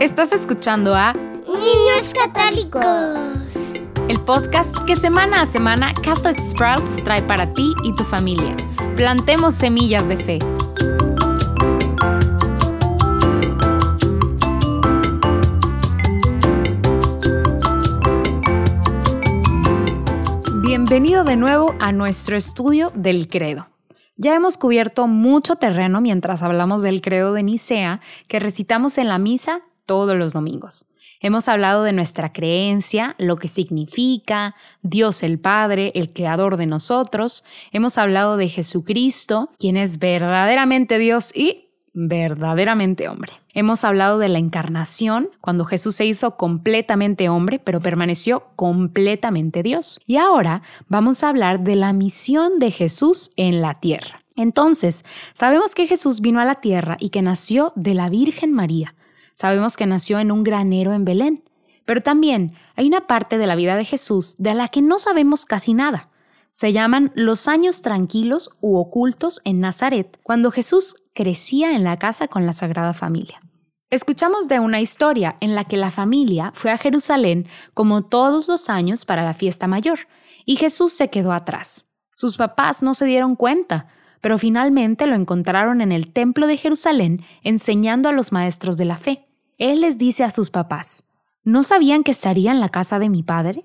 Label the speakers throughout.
Speaker 1: Estás escuchando a
Speaker 2: Niños Católicos.
Speaker 1: El podcast que semana a semana Catholic Sprouts trae para ti y tu familia. Plantemos semillas de fe. Bienvenido de nuevo a nuestro estudio del credo. Ya hemos cubierto mucho terreno mientras hablamos del credo de Nicea que recitamos en la misa todos los domingos. Hemos hablado de nuestra creencia, lo que significa, Dios el Padre, el Creador de nosotros. Hemos hablado de Jesucristo, quien es verdaderamente Dios y verdaderamente hombre. Hemos hablado de la encarnación, cuando Jesús se hizo completamente hombre, pero permaneció completamente Dios. Y ahora vamos a hablar de la misión de Jesús en la tierra. Entonces, sabemos que Jesús vino a la tierra y que nació de la Virgen María. Sabemos que nació en un granero en Belén, pero también hay una parte de la vida de Jesús de la que no sabemos casi nada. Se llaman los años tranquilos u ocultos en Nazaret, cuando Jesús crecía en la casa con la Sagrada Familia. Escuchamos de una historia en la que la familia fue a Jerusalén como todos los años para la fiesta mayor, y Jesús se quedó atrás. Sus papás no se dieron cuenta, pero finalmente lo encontraron en el templo de Jerusalén enseñando a los maestros de la fe. Él les dice a sus papás, ¿no sabían que estaría en la casa de mi padre?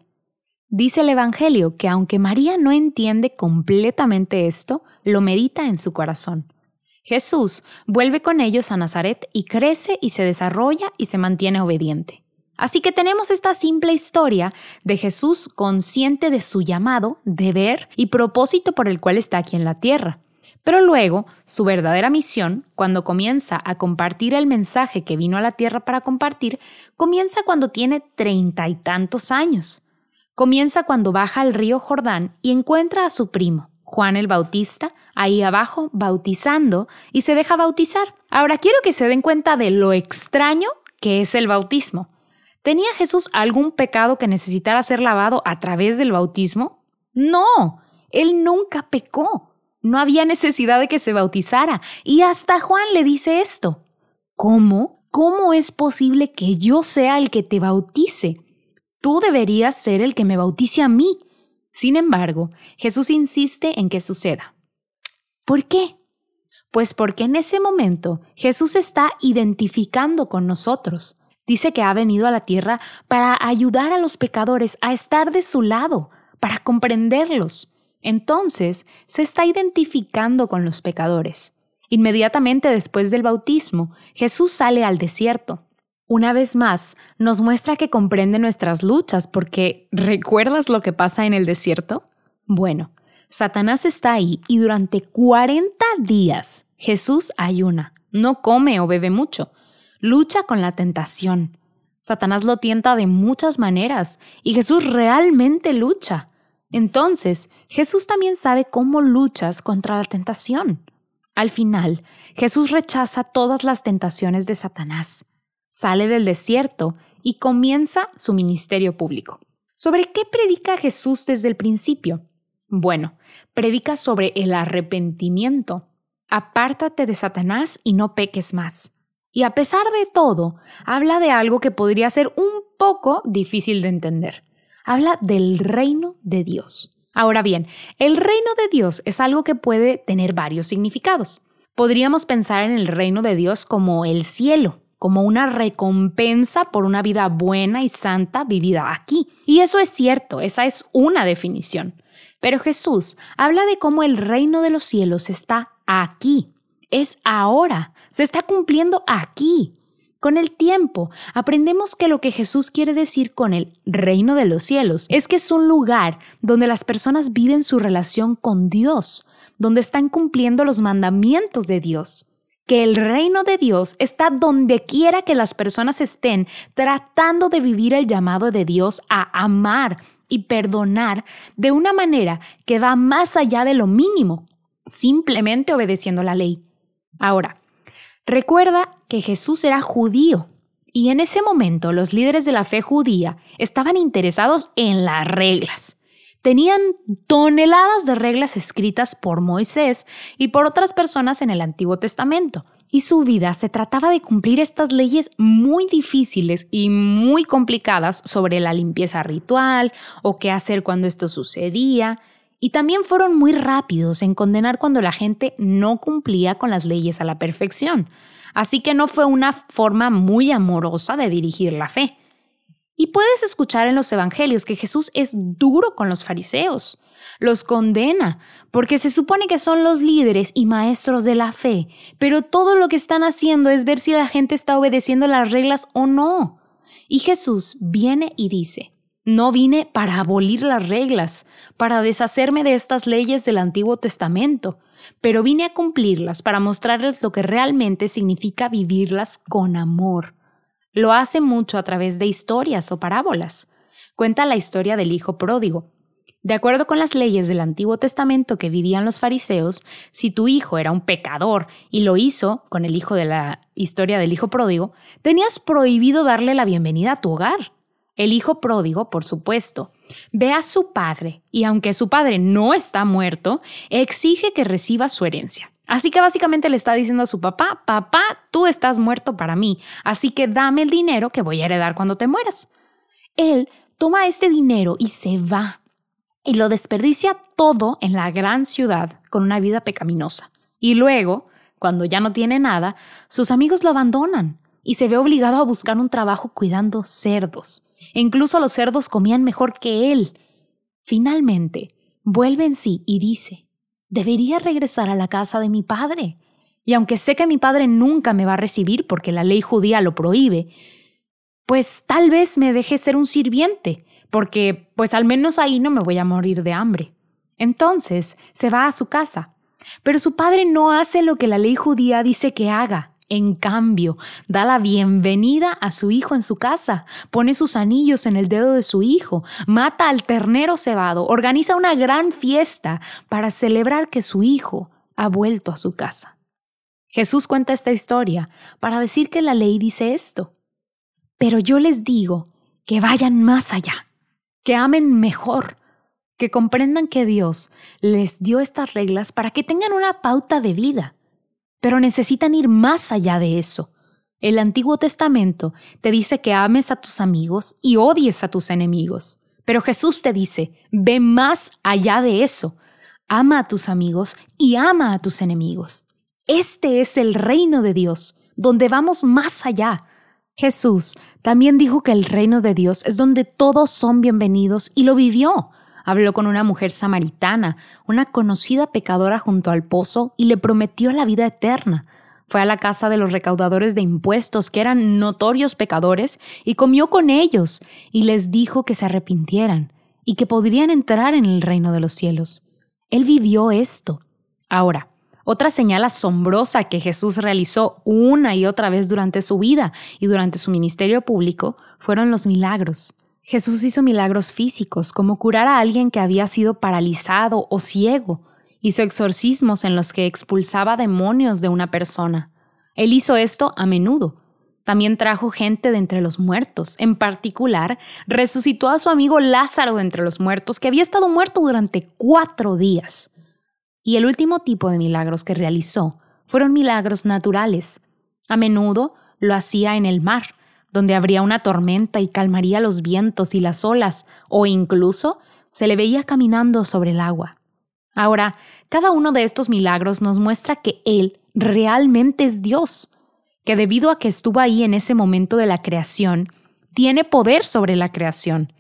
Speaker 1: Dice el Evangelio que aunque María no entiende completamente esto, lo medita en su corazón. Jesús vuelve con ellos a Nazaret y crece y se desarrolla y se mantiene obediente. Así que tenemos esta simple historia de Jesús consciente de su llamado, deber y propósito por el cual está aquí en la tierra. Pero luego, su verdadera misión, cuando comienza a compartir el mensaje que vino a la tierra para compartir, comienza cuando tiene treinta y tantos años. Comienza cuando baja al río Jordán y encuentra a su primo, Juan el Bautista, ahí abajo, bautizando, y se deja bautizar. Ahora quiero que se den cuenta de lo extraño que es el bautismo. ¿Tenía Jesús algún pecado que necesitara ser lavado a través del bautismo? No, él nunca pecó. No había necesidad de que se bautizara. Y hasta Juan le dice esto. ¿Cómo? ¿Cómo es posible que yo sea el que te bautice? Tú deberías ser el que me bautice a mí. Sin embargo, Jesús insiste en que suceda. ¿Por qué? Pues porque en ese momento Jesús está identificando con nosotros. Dice que ha venido a la tierra para ayudar a los pecadores a estar de su lado, para comprenderlos. Entonces, se está identificando con los pecadores. Inmediatamente después del bautismo, Jesús sale al desierto. Una vez más, nos muestra que comprende nuestras luchas porque ¿recuerdas lo que pasa en el desierto? Bueno, Satanás está ahí y durante 40 días Jesús ayuna, no come o bebe mucho, lucha con la tentación. Satanás lo tienta de muchas maneras y Jesús realmente lucha. Entonces, Jesús también sabe cómo luchas contra la tentación. Al final, Jesús rechaza todas las tentaciones de Satanás, sale del desierto y comienza su ministerio público. ¿Sobre qué predica Jesús desde el principio? Bueno, predica sobre el arrepentimiento. Apártate de Satanás y no peques más. Y a pesar de todo, habla de algo que podría ser un poco difícil de entender habla del reino de Dios. Ahora bien, el reino de Dios es algo que puede tener varios significados. Podríamos pensar en el reino de Dios como el cielo, como una recompensa por una vida buena y santa vivida aquí. Y eso es cierto, esa es una definición. Pero Jesús habla de cómo el reino de los cielos está aquí, es ahora, se está cumpliendo aquí. Con el tiempo, aprendemos que lo que Jesús quiere decir con el reino de los cielos es que es un lugar donde las personas viven su relación con Dios, donde están cumpliendo los mandamientos de Dios. Que el reino de Dios está donde quiera que las personas estén tratando de vivir el llamado de Dios a amar y perdonar de una manera que va más allá de lo mínimo, simplemente obedeciendo la ley. Ahora, Recuerda que Jesús era judío y en ese momento los líderes de la fe judía estaban interesados en las reglas. Tenían toneladas de reglas escritas por Moisés y por otras personas en el Antiguo Testamento. y su vida se trataba de cumplir estas leyes muy difíciles y muy complicadas sobre la limpieza ritual o qué hacer cuando esto sucedía, y también fueron muy rápidos en condenar cuando la gente no cumplía con las leyes a la perfección, así que no fue una forma muy amorosa de dirigir la fe. Y puedes escuchar en los evangelios que Jesús es duro con los fariseos, los condena, porque se supone que son los líderes y maestros de la fe, pero todo lo que están haciendo es ver si la gente está obedeciendo las reglas o no. Y Jesús viene y dice, no vine para abolir las reglas, para deshacerme de estas leyes del Antiguo Testamento, pero vine a cumplirlas para mostrarles lo que realmente significa vivirlas con amor. Lo hace mucho a través de historias o parábolas. Cuenta la historia del Hijo Pródigo, de acuerdo con las leyes del Antiguo Testamento que vivían los fariseos, si tu hijo era un pecador y lo hizo con el hijo de la historia del hijo pródigo, tenías prohibido darle la bienvenida a tu hogar. El hijo pródigo, por supuesto, ve a su padre y aunque su padre no está muerto, exige que reciba su herencia. Así que básicamente le está diciendo a su papá, papá, tú estás muerto para mí, así que dame el dinero que voy a heredar cuando te mueras. Él toma este dinero y se va y lo desperdicia todo en la gran ciudad con una vida pecaminosa. Y luego, cuando ya no tiene nada, sus amigos lo abandonan y se ve obligado a buscar un trabajo cuidando cerdos. E incluso los cerdos comían mejor que él. Finalmente, vuelve en sí y dice, debería regresar a la casa de mi padre. Y aunque sé que mi padre nunca me va a recibir porque la ley judía lo prohíbe, pues tal vez me deje ser un sirviente porque pues al menos ahí no me voy a morir de hambre. Entonces se va a su casa. Pero su padre no hace lo que la ley judía dice que haga. En cambio, da la bienvenida a su hijo en su casa, pone sus anillos en el dedo de su hijo, mata al ternero cebado, organiza una gran fiesta para celebrar que su hijo ha vuelto a su casa. Jesús cuenta esta historia para decir que la ley dice esto. Pero yo les digo que vayan más allá que amen mejor, que comprendan que Dios les dio estas reglas para que tengan una pauta de vida, pero necesitan ir más allá de eso. El Antiguo Testamento te dice que ames a tus amigos y odies a tus enemigos, pero Jesús te dice, ve más allá de eso, ama a tus amigos y ama a tus enemigos. Este es el reino de Dios, donde vamos más allá, Jesús también dijo que el reino de Dios es donde todos son bienvenidos y lo vivió. Habló con una mujer samaritana, una conocida pecadora junto al pozo, y le prometió la vida eterna. Fue a la casa de los recaudadores de impuestos, que eran notorios pecadores, y comió con ellos, y les dijo que se arrepintieran, y que podrían entrar en el reino de los cielos. Él vivió esto. Ahora, otra señal asombrosa que Jesús realizó una y otra vez durante su vida y durante su ministerio público fueron los milagros. Jesús hizo milagros físicos, como curar a alguien que había sido paralizado o ciego. Hizo exorcismos en los que expulsaba demonios de una persona. Él hizo esto a menudo. También trajo gente de entre los muertos. En particular, resucitó a su amigo Lázaro de entre los muertos, que había estado muerto durante cuatro días. Y el último tipo de milagros que realizó fueron milagros naturales. A menudo lo hacía en el mar, donde habría una tormenta y calmaría los vientos y las olas, o incluso se le veía caminando sobre el agua. Ahora, cada uno de estos milagros nos muestra que Él realmente es Dios, que debido a que estuvo ahí en ese momento de la creación, tiene poder sobre la creación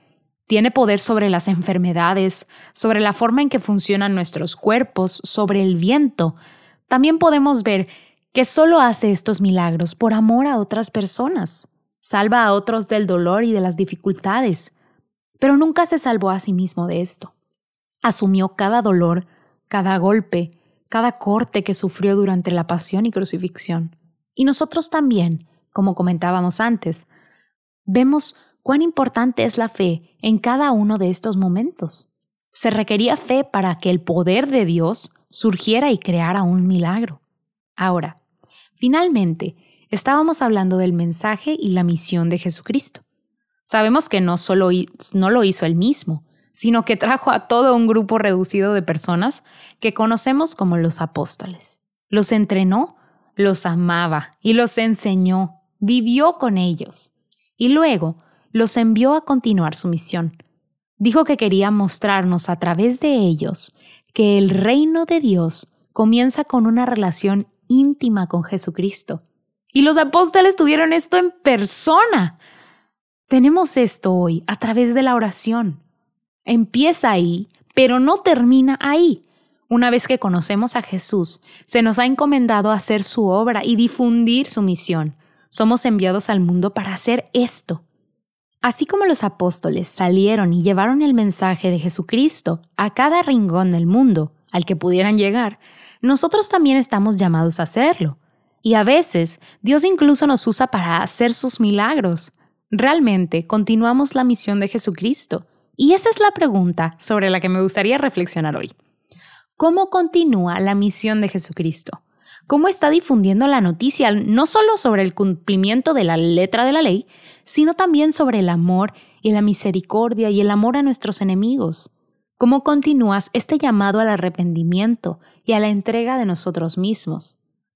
Speaker 1: tiene poder sobre las enfermedades, sobre la forma en que funcionan nuestros cuerpos, sobre el viento. También podemos ver que solo hace estos milagros por amor a otras personas. Salva a otros del dolor y de las dificultades. Pero nunca se salvó a sí mismo de esto. Asumió cada dolor, cada golpe, cada corte que sufrió durante la pasión y crucifixión. Y nosotros también, como comentábamos antes, vemos cuán importante es la fe en cada uno de estos momentos. Se requería fe para que el poder de Dios surgiera y creara un milagro. Ahora, finalmente, estábamos hablando del mensaje y la misión de Jesucristo. Sabemos que no solo no lo hizo él mismo, sino que trajo a todo un grupo reducido de personas que conocemos como los apóstoles. Los entrenó, los amaba y los enseñó, vivió con ellos y luego los envió a continuar su misión. Dijo que quería mostrarnos a través de ellos que el reino de Dios comienza con una relación íntima con Jesucristo. Y los apóstoles tuvieron esto en persona. Tenemos esto hoy a través de la oración. Empieza ahí, pero no termina ahí. Una vez que conocemos a Jesús, se nos ha encomendado hacer su obra y difundir su misión. Somos enviados al mundo para hacer esto. Así como los apóstoles salieron y llevaron el mensaje de Jesucristo a cada rincón del mundo al que pudieran llegar, nosotros también estamos llamados a hacerlo. Y a veces Dios incluso nos usa para hacer sus milagros. Realmente continuamos la misión de Jesucristo. Y esa es la pregunta sobre la que me gustaría reflexionar hoy. ¿Cómo continúa la misión de Jesucristo? ¿Cómo está difundiendo la noticia no solo sobre el cumplimiento de la letra de la ley, sino también sobre el amor y la misericordia y el amor a nuestros enemigos? ¿Cómo continúas este llamado al arrepentimiento y a la entrega de nosotros mismos?